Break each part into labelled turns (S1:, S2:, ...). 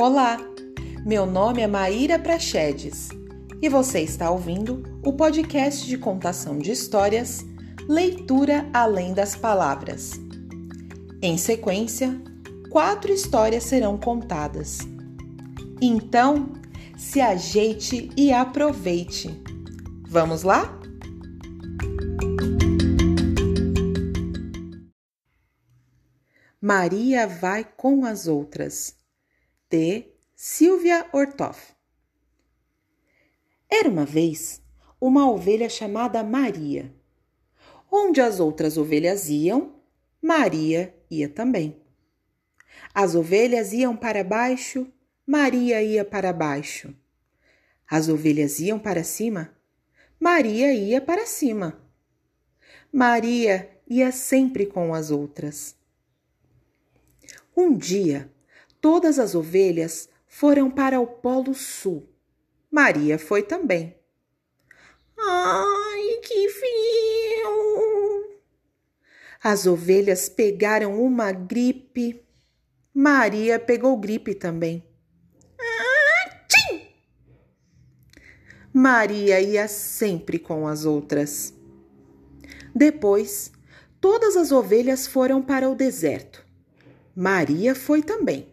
S1: Olá, meu nome é Maíra Prachedes e você está ouvindo o podcast de contação de histórias Leitura Além das Palavras. Em sequência, quatro histórias serão contadas. Então, se ajeite e aproveite. Vamos lá? Maria vai com as outras de Silvia Ortoff. Era uma vez uma ovelha chamada Maria. Onde as outras ovelhas iam, Maria ia também. As ovelhas iam para baixo, Maria ia para baixo. As ovelhas iam para cima, Maria ia para cima. Maria ia sempre com as outras. Um dia, todas as ovelhas foram para o Polo Sul. Maria foi também. Ai, que frio! As ovelhas pegaram uma gripe. Maria pegou gripe também. Ah! Maria ia sempre com as outras. Depois, todas as ovelhas foram para o deserto. Maria foi também.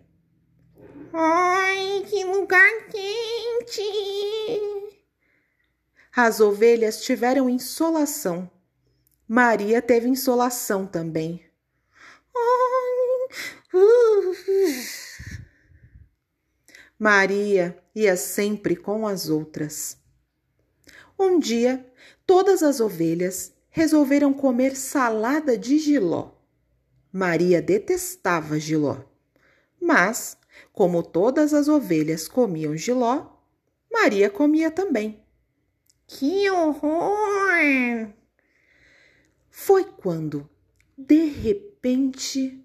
S2: Ai, que lugar quente!
S1: As ovelhas tiveram insolação. Maria teve insolação também. Maria ia sempre com as outras. Um dia, todas as ovelhas resolveram comer salada de giló. Maria detestava giló. Mas, como todas as ovelhas comiam giló, Maria comia também.
S2: Que horror!
S1: Foi quando, de repente,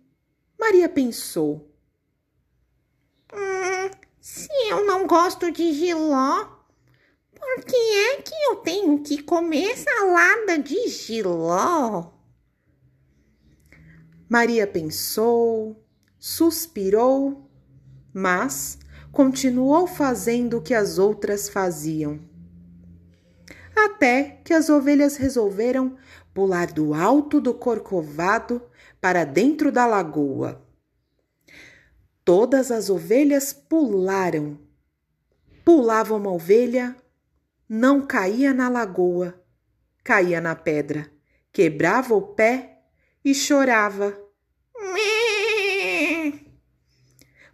S1: Maria pensou:
S2: hum, se eu não gosto de giló, por que é que eu tenho que comer salada de giló?
S1: Maria pensou, suspirou, mas continuou fazendo o que as outras faziam. Até que as ovelhas resolveram pular do alto do corcovado para dentro da lagoa. Todas as ovelhas pularam. Pulava uma ovelha, não caía na lagoa, caía na pedra, quebrava o pé e chorava.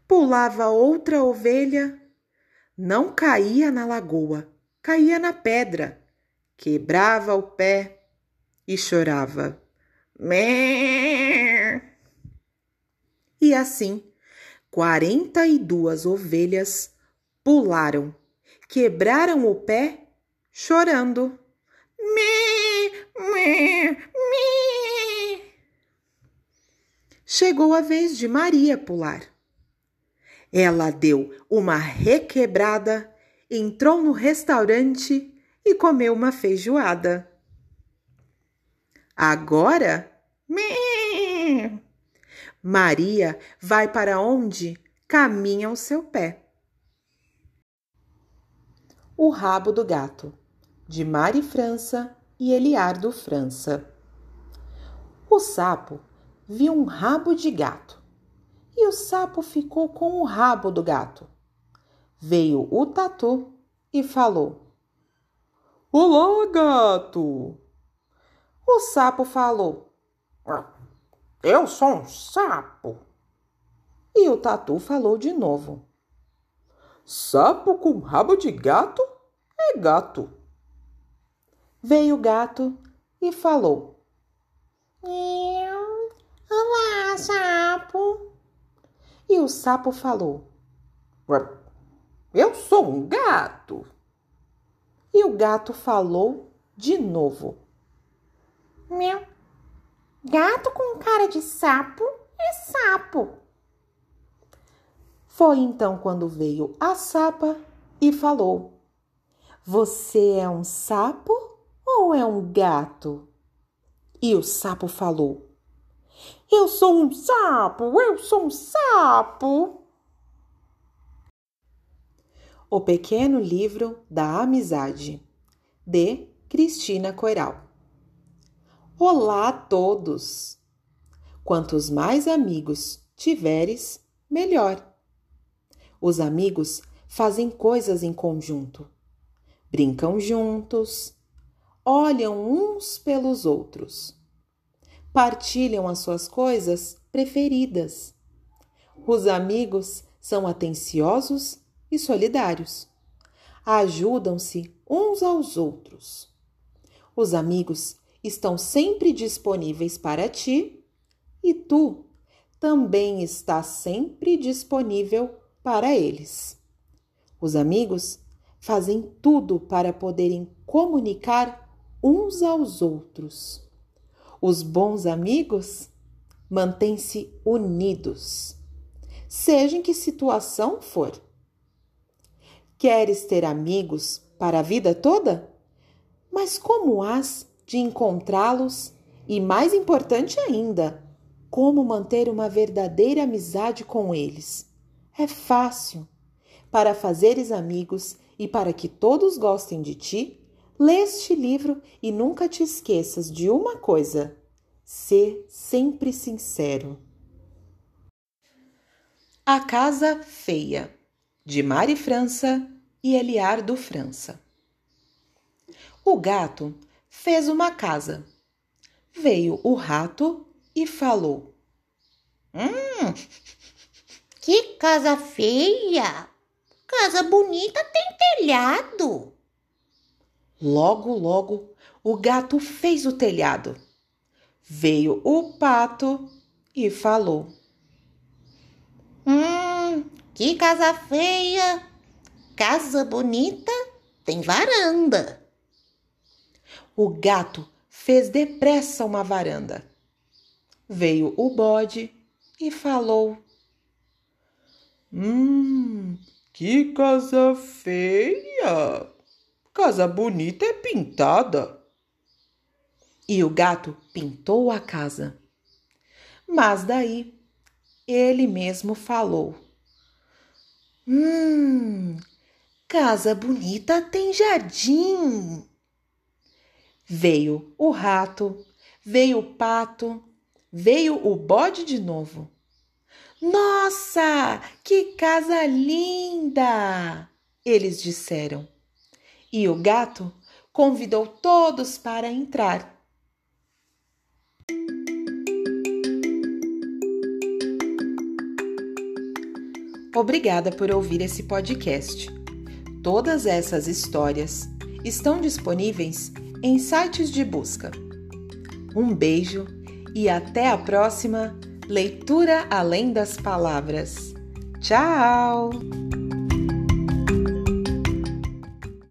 S1: Pulava outra ovelha, não caía na lagoa, caía na pedra, quebrava o pé e chorava. E assim, quarenta e duas ovelhas pularam, quebraram o pé, chorando. Chegou a vez de Maria pular. Ela deu uma requebrada, entrou no restaurante e comeu uma feijoada. Agora, Maria vai para onde caminha o seu pé. O rabo do gato, de Mari França e Eliardo França. O sapo viu um rabo de gato e o sapo ficou com o rabo do gato. Veio o tatu e falou: Olá, gato! O sapo falou:
S2: Eu sou um sapo.
S1: E o tatu falou de novo:
S3: Sapo com rabo de gato é gato.
S1: Veio o gato e falou:
S2: olá, sapo.
S1: E o sapo falou:
S3: Eu sou um gato.
S1: E o gato falou de novo:
S2: Meu, gato com cara de sapo é sapo.
S1: Foi então quando veio a sapa e falou: Você é um sapo ou é um gato? E o sapo falou:
S3: Eu sou um sapo, eu sou um sapo.
S1: O Pequeno Livro da Amizade, de Cristina Coiral. Olá a todos! Quantos mais amigos tiveres, melhor. Os amigos fazem coisas em conjunto, brincam juntos, olham uns pelos outros, partilham as suas coisas preferidas. Os amigos são atenciosos e solidários. Ajudam-se uns aos outros. Os amigos estão sempre disponíveis para ti e tu também estás sempre disponível para eles. Os amigos fazem tudo para poderem comunicar uns aos outros. Os bons amigos mantêm-se unidos, seja em que situação for. Queres ter amigos para a vida toda? Mas como has de encontrá-los e, mais importante ainda, como manter uma verdadeira amizade com eles? É fácil. Para fazeres amigos e para que todos gostem de ti, lê este livro e nunca te esqueças de uma coisa: ser sempre sincero. A Casa Feia de Mari França e Eliardo França. O gato fez uma casa. Veio o rato e falou:
S2: Hum, que casa feia! Casa bonita tem telhado.
S1: Logo, logo, o gato fez o telhado. Veio o pato e falou:
S2: Hum, que casa feia! Casa bonita tem varanda.
S1: O gato fez depressa uma varanda. Veio o bode e falou:
S3: Hum, que casa feia! Casa bonita é pintada.
S1: E o gato pintou a casa. Mas daí ele mesmo falou: Hum, casa bonita tem jardim. Veio o rato, veio o pato, veio o bode de novo. Nossa, que casa linda! Eles disseram. E o gato convidou todos para entrar. Obrigada por ouvir esse podcast. Todas essas histórias estão disponíveis em sites de busca. Um beijo e até a próxima leitura além das palavras. Tchau!